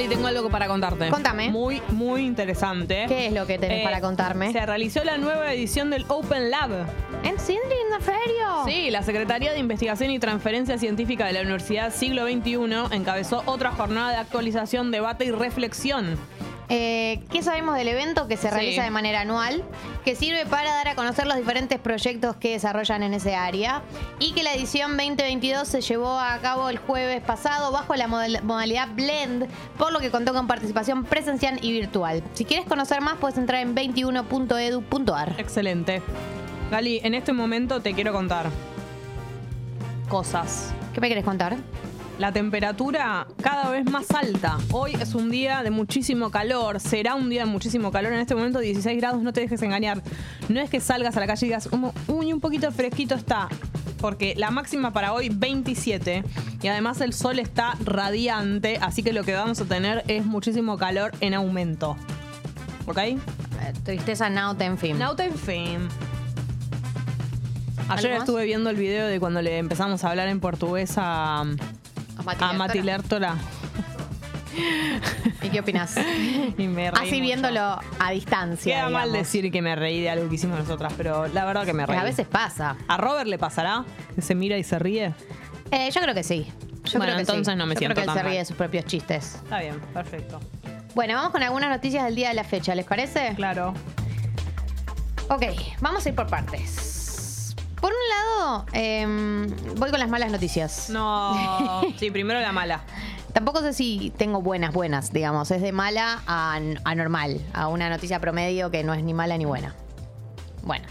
Gali, tengo algo para contarte. Contame. Muy, muy interesante. ¿Qué es lo que tenés Eh, para contarme? Se realizó la nueva edición del Open Lab. ¿En Cindy in the Ferio? Sí, la Secretaría de Investigación y Transferencia Científica de la Universidad Siglo XXI encabezó otra jornada de actualización, debate y reflexión. Eh, ¿Qué sabemos del evento que se Sí. realiza de manera anual? Que sirve para dar a conocer los diferentes proyectos que desarrollan en ese área. Y que la edición 2022 se llevó a cabo el jueves pasado bajo la modalidad Blend, por lo que contó con participación presencial y virtual. Si quieres conocer más, puedes entrar en 21.edu.ar. Excelente. Gali, en este momento te quiero contar cosas. ¿Qué me querés contar? La temperatura cada vez más alta. Hoy es un día de muchísimo calor, será un día de muchísimo calor. En este momento 16 grados, no te dejes engañar. No es que salgas a la calle y digas, "Como, uy, un poquito fresquito está. Porque la máxima para hoy 27 y además el sol está radiante, así que lo que vamos a tener es muchísimo calor en aumento. ¿Ok? Eh, Tristeza now ten fin. Now en fin. Ayer estuve viendo el video de cuando le empezamos a hablar en portugués a, a Mati Lertora. ¿Y qué opinas? Y me reí Así mucho. viéndolo a distancia. Queda mal decir que me reí de algo que hicimos nosotras, pero la verdad que me reí. A veces pasa. ¿A Robert le pasará? ¿Que se mira y se ríe? Eh, yo creo que sí. Yo Bueno, creo que entonces sí. no me Yo siento creo que él tan se ríe mal. de sus propios chistes. Está bien, perfecto. Bueno, vamos con algunas noticias del día de la fecha, ¿les parece? Claro. Ok, vamos a ir por partes. Lado, em, voy con las malas noticias. No. Sí, primero la mala. Tampoco sé si tengo buenas, buenas, digamos. Es de mala a, a normal, a una noticia promedio que no es ni mala ni buena. Bueno.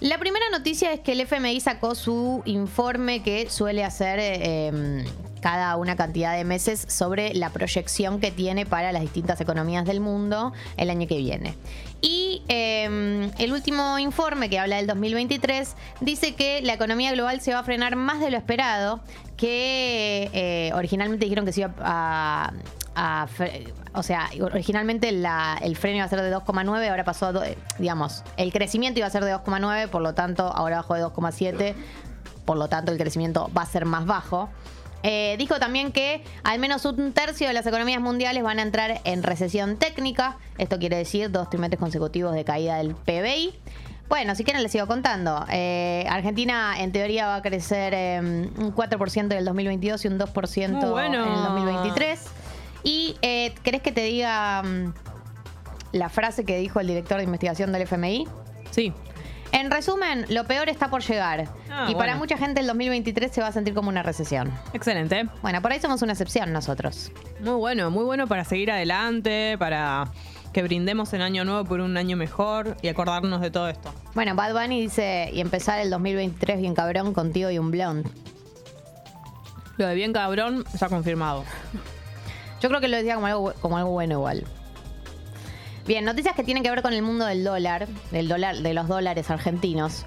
La primera noticia es que el FMI sacó su informe que suele hacer eh, em, cada una cantidad de meses sobre la proyección que tiene para las distintas economías del mundo el año que viene. Y em, el último informe que habla del 2023 dice que la economía global se va a frenar más de lo esperado, que eh, originalmente dijeron que se iba a... o sea, originalmente el freno iba a ser de 2,9, ahora pasó a, eh, digamos, el crecimiento iba a ser de 2,9, por lo tanto, ahora bajó de 2,7, por lo tanto, el crecimiento va a ser más bajo. Eh, dijo también que al menos un tercio de las economías mundiales van a entrar en recesión técnica. Esto quiere decir dos trimestres consecutivos de caída del PBI. Bueno, si quieren les sigo contando. Eh, Argentina en teoría va a crecer eh, un 4% en el 2022 y un 2% Muy bueno. en el 2023. Y eh, ¿querés que te diga mm, la frase que dijo el director de investigación del FMI? Sí. En resumen, lo peor está por llegar. Ah, y para mucha gente el 2023 se va a sentir como una recesión. Excelente. Bueno, por ahí somos una excepción nosotros. Muy bueno, muy bueno para seguir adelante, para que brindemos el año nuevo por un año mejor y acordarnos de todo esto. Bueno, Bad Bunny dice, y empezar el 2023 bien cabrón contigo y un blond. Lo de bien cabrón está confirmado. Yo creo que lo decía como algo, como algo bueno igual. Bien, noticias que tienen que ver con el mundo del dólar, del dólar, de los dólares argentinos.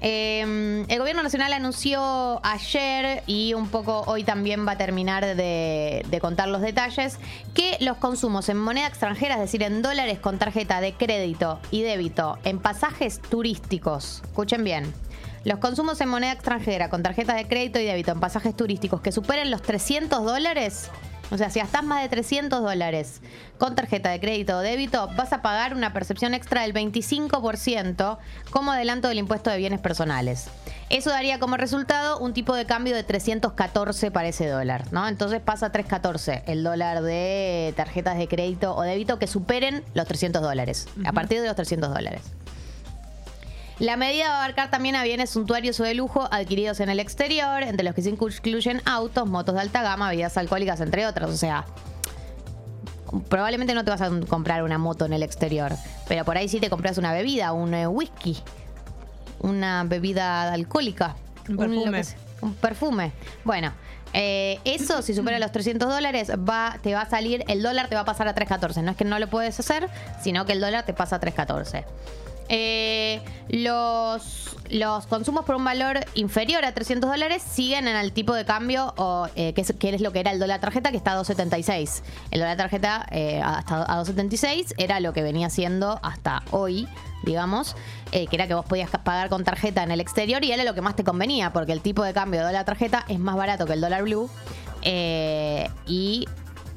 Eh, el gobierno nacional anunció ayer y un poco hoy también va a terminar de, de contar los detalles que los consumos en moneda extranjera, es decir, en dólares con tarjeta de crédito y débito en pasajes turísticos, escuchen bien, los consumos en moneda extranjera con tarjetas de crédito y débito en pasajes turísticos que superen los 300 dólares, o sea, si gastás más de 300 dólares con tarjeta de crédito o débito, vas a pagar una percepción extra del 25% como adelanto del impuesto de bienes personales. Eso daría como resultado un tipo de cambio de 314 para ese dólar, ¿no? Entonces pasa a 314 el dólar de tarjetas de crédito o débito que superen los 300 dólares, a partir de los 300 dólares. La medida va a abarcar también a bienes suntuarios o de lujo adquiridos en el exterior, entre los que se incluyen autos, motos de alta gama, bebidas alcohólicas, entre otras. O sea, probablemente no te vas a comprar una moto en el exterior, pero por ahí sí te compras una bebida, un eh, whisky, una bebida alcohólica, Un perfume. sea, un perfume. Bueno. eh, eso, si supera los 300 dólares, va, te va a salir, el dólar te va a pasar a 3.14. No es que no lo puedes hacer, sino que el dólar te pasa a 3.14. Eh, los, los consumos por un valor inferior a 300 dólares siguen en el tipo de cambio, o, eh, que, es, lo que era el dólar tarjeta, que está a 2.76. El dólar tarjeta eh, hasta a 2.76 era lo que venía siendo hasta hoy, digamos, que era que vos podías pagar con tarjeta en el exterior y era lo que más te convenía, porque el tipo de cambio de dólar tarjeta es más barato que el dólar blue. y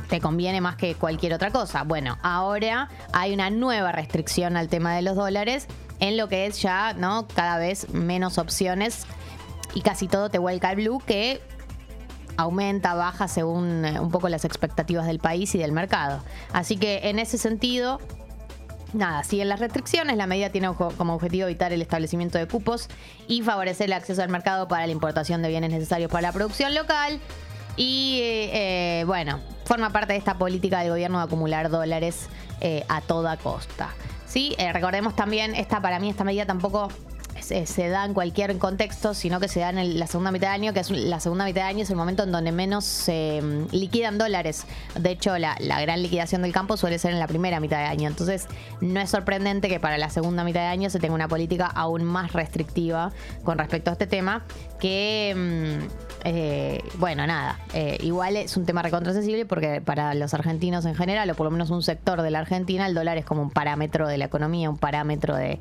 te conviene más que cualquier otra cosa. Bueno, ahora hay una nueva restricción al tema de los dólares en lo que es ya, ¿no? Cada vez menos opciones y casi todo te vuelca al blue que aumenta, baja según eh, un poco las expectativas del país y del mercado. Así que en ese sentido, nada, siguen las restricciones. La medida tiene como objetivo evitar el establecimiento de cupos y favorecer el acceso al mercado para la importación de bienes necesarios para la producción local. Y eh, bueno, forma parte de esta política del gobierno de acumular dólares eh, a toda costa. Sí, Eh, recordemos también, esta para mí esta medida tampoco se, da en cualquier contexto, sino que se da en la segunda mitad de año, que es la segunda mitad de año es el momento en donde menos se mm, liquidan dólares. De hecho, la, la gran liquidación del campo suele ser en la primera mitad de año. Entonces, no es sorprendente que para la segunda mitad de año se tenga una política aún más restrictiva con respecto a este tema, que, mm, eh, bueno, nada, eh, igual es un tema recontrasensible porque para los argentinos en general, o por lo menos un sector de la Argentina, el dólar es como un parámetro de la economía, un parámetro de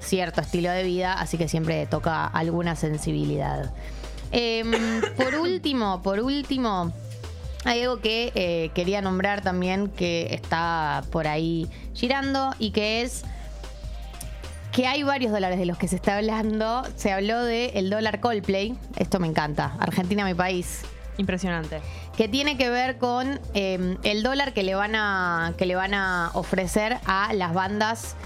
cierto estilo de vida, así que siempre toca alguna sensibilidad. Em, por último, por último, hay algo que eh, quería nombrar también que está por ahí girando y que es que hay varios dólares de los que se está hablando. Se habló del el dólar Coldplay, esto me encanta, Argentina mi país, Impresionante. que tiene que ver con eh, el dólar que le van a que le van a ofrecer a las bandas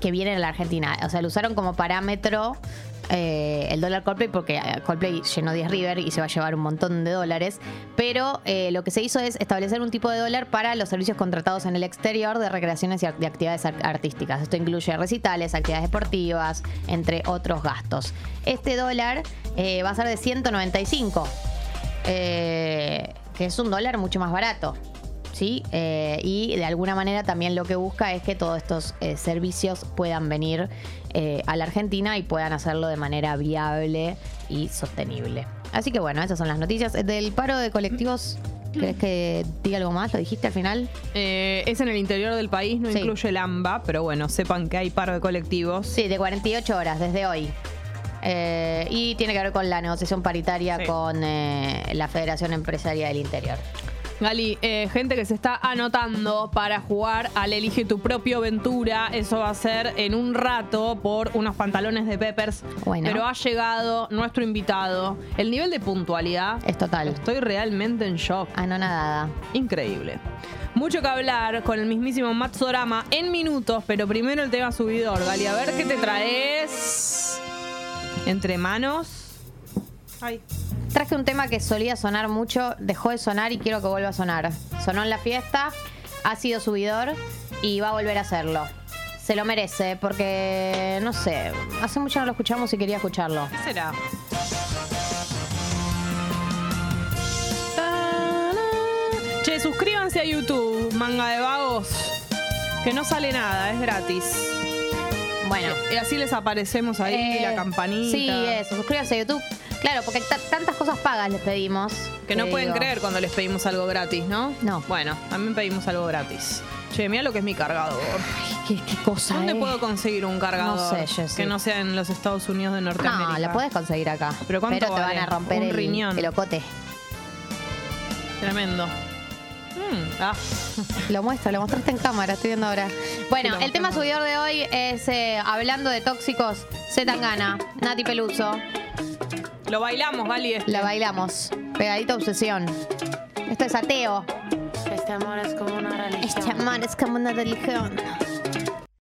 que vienen a la Argentina. O sea, lo usaron como parámetro eh, el dólar Coldplay porque eh, Coldplay llenó 10 River y se va a llevar un montón de dólares. Pero eh, lo que se hizo es establecer un tipo de dólar para los servicios contratados en el exterior de recreaciones y de actividades ar- artísticas. Esto incluye recitales, actividades deportivas, entre otros gastos. Este dólar va a ser de 195 eh, que es un dólar mucho más barato. ¿Sí? Eh, y de alguna manera también lo que busca es que todos estos eh, servicios puedan venir eh, a la Argentina y puedan hacerlo de manera viable y sostenible. Así que bueno, esas son las noticias. Del paro de colectivos, ¿querés que diga algo más? ¿Lo dijiste al final? Eh, es en el interior del país, no Sí. incluye el AMBA, pero bueno, sepan que hay paro de colectivos. Sí, de 48 horas desde hoy. Eh, y tiene que ver con la negociación paritaria Sí. con eh, la Federación Empresaria del Interior. Gali, eh, gente que se está anotando para jugar al Elige tu propio Ventura. Eso va a ser en un rato por unos pantalones de Peppers. Bueno. Pero ha llegado nuestro invitado. El nivel de puntualidad. Es total. Estoy realmente en shock. Anonadada. Increíble. Mucho que hablar con el mismísimo Matsorama en minutos, pero primero el tema subidor. Gali, a ver qué te traes. Entre manos. Ay. Traje un tema que solía sonar mucho, dejó de sonar y quiero que vuelva a sonar. Sonó en la fiesta, ha sido subidor y va a volver a hacerlo. Se lo merece porque, no sé, hace mucho no lo escuchamos y quería escucharlo. ¿Qué será? Che, suscríbanse a YouTube, manga de vagos. Que no sale nada, es gratis. Bueno. Y así les aparecemos ahí, eh, la campanita. Sí, eso, suscríbanse a YouTube. Claro, porque ta- tantas cosas pagas les pedimos. Que no pueden creer cuando les pedimos algo gratis, ¿no? No. Bueno, también pedimos algo gratis. Che, mira lo que es mi cargador. ¿Qué, qué cosa, ¿Dónde eh? puedo conseguir un cargador No sé, que no sea en los Estados Unidos de Norteamérica? No, la puedes conseguir acá. ¿Pero cuánto te vale? van a romper Un el, riñón. el ocote. Tremendo. Mm, ah. Lo muestro, lo mostraste en cámara, estoy viendo ahora. Bueno, Sí, lo el tema subidor de hoy es eh, hablando de tóxicos, Z Tangana, Nati Peluso. Lo bailamos, Gali. este. La bailamos. Pegadito a obsesión. Esto es ateo. Este amor es como una religión. Este amor es como una religión.